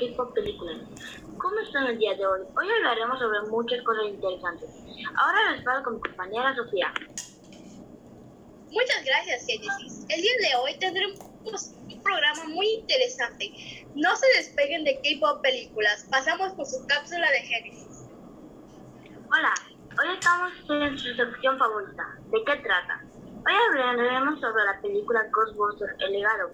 K-Pop Películas. ¿Cómo están el día de hoy? Hoy hablaremos sobre muchas cosas interesantes. Ahora les paso con mi compañera Sofía. Muchas gracias, Genesis. El día de hoy tendremos un programa muy interesante. No se despeguen de K-Pop Películas. Pasamos por su cápsula de Genesis. Hola, hoy estamos en su sección favorita. ¿De qué trata? Hoy hablaremos sobre la película Ghostbusters El legado.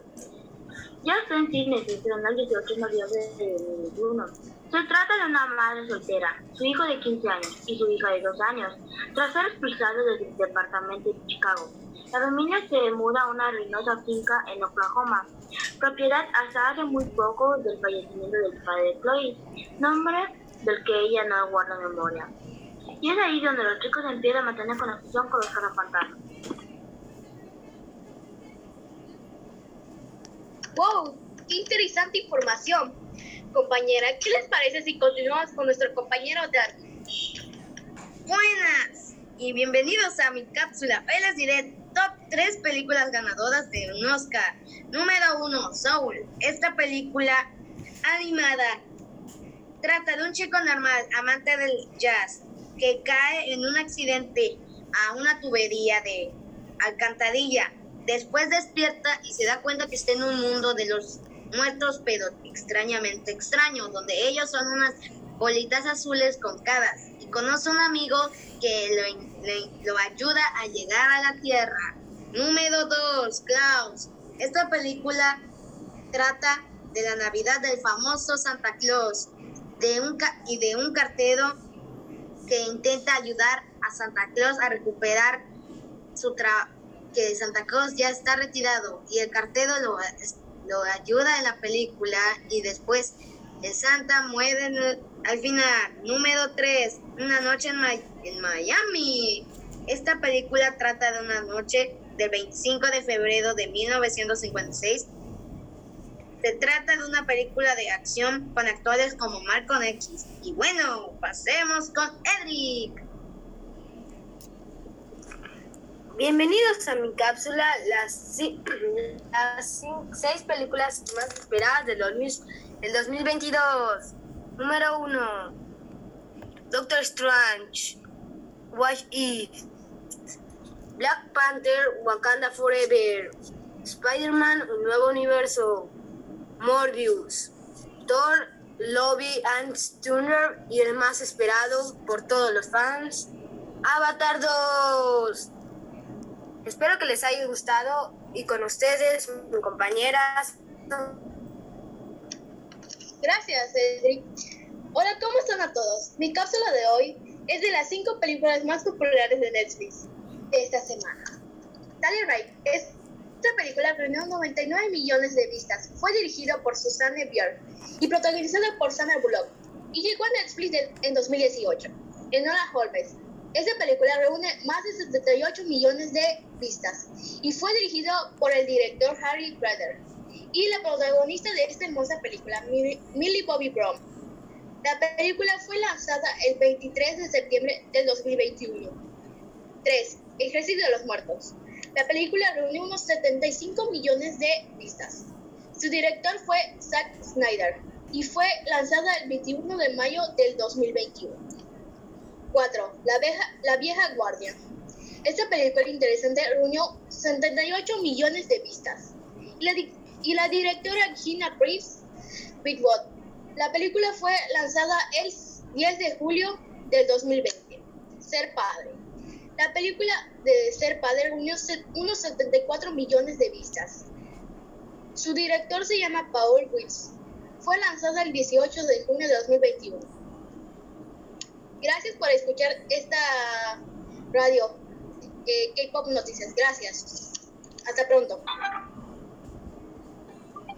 Ya está en cine, se estrenó el 18 de noviembre de 2021. Se trata de una madre soltera, su hijo de 15 años y su hija de 2 años, tras ser expulsados del departamento de Chicago. La familia se muda a una ruinosa finca en Oklahoma, propiedad hasta hace muy poco del fallecimiento del padre de Chloe, nombre del que ella no guarda memoria. Y es ahí donde los chicos empiezan a mantener conexión con los cazafantasmas. ¡Wow! ¡Qué interesante información! Compañera, ¿qué les parece si continuamos con nuestro compañero Darwin? Buenas y bienvenidos a mi cápsula. Hoy les diré top 3 películas ganadoras de un Oscar. Número 1, Soul. Esta película animada trata de un chico normal, amante del jazz, que cae en un accidente a una tubería de alcantarilla. Después despierta y se da cuenta que está en un mundo de los muertos, pero extrañamente extraño, donde ellos son unas bolitas azules con caras. Y conoce un amigo que lo, lo ayuda a llegar a la Tierra. Número 2, Klaus. Esta película trata de la Navidad del famoso Santa Claus de un y de un cartero que intenta ayudar a Santa Claus a recuperar su trabajo que Santa Claus ya está retirado y el cartero lo, lo ayuda en la película y después el Santa muere al final. Número 3, Una noche en, en Miami. Esta película trata de una noche del 25 de febrero de 1956. Se trata de una película de acción con actores como Marco X. Y bueno, pasemos con Edric. Bienvenidos a mi cápsula, las, seis películas más esperadas del, del 2022. Número 1. Doctor Strange. What If. Black Panther, Wakanda Forever. Spider-Man, Un Nuevo Universo. Morbius. Thor, Lobby and Stunner y el más esperado por todos los fans. Avatar 2. Espero que les haya gustado y con ustedes, mis compañeras. Gracias, Cedric. Hola, ¿cómo están a todos? Mi cápsula de hoy es de las cinco películas más populares de Netflix de esta semana. Tally Ride, esta película reunió 99 millones de vistas. Fue dirigido por Susanne Bier y protagonizada por Sandra Bullock y llegó a Netflix en 2018. Enola Holmes, esta película reúne más de 78 millones de vistas y fue dirigido por el director Harry Brother y la protagonista de esta hermosa película, Millie Bobby Brown. La película fue lanzada el 23 de septiembre del 2021. 3. Ejército de los Muertos. La película reunió unos 75 millones de vistas. Su director fue Zack Snyder y fue lanzada el 21 de mayo del 2021. 4. La vieja, la vieja guardia. Esta película interesante reunió 78 millones de vistas. Y la, directora Gina Priest Bigwood. La película fue lanzada el 10 de julio del 2020. Ser padre. La película de Ser padre reunió unos 74 millones de vistas. Su director se llama Paul Weiss. Fue lanzada el 18 de junio de 2021. Gracias por escuchar esta radio, eh, K-Pop Noticias. Gracias. Hasta pronto.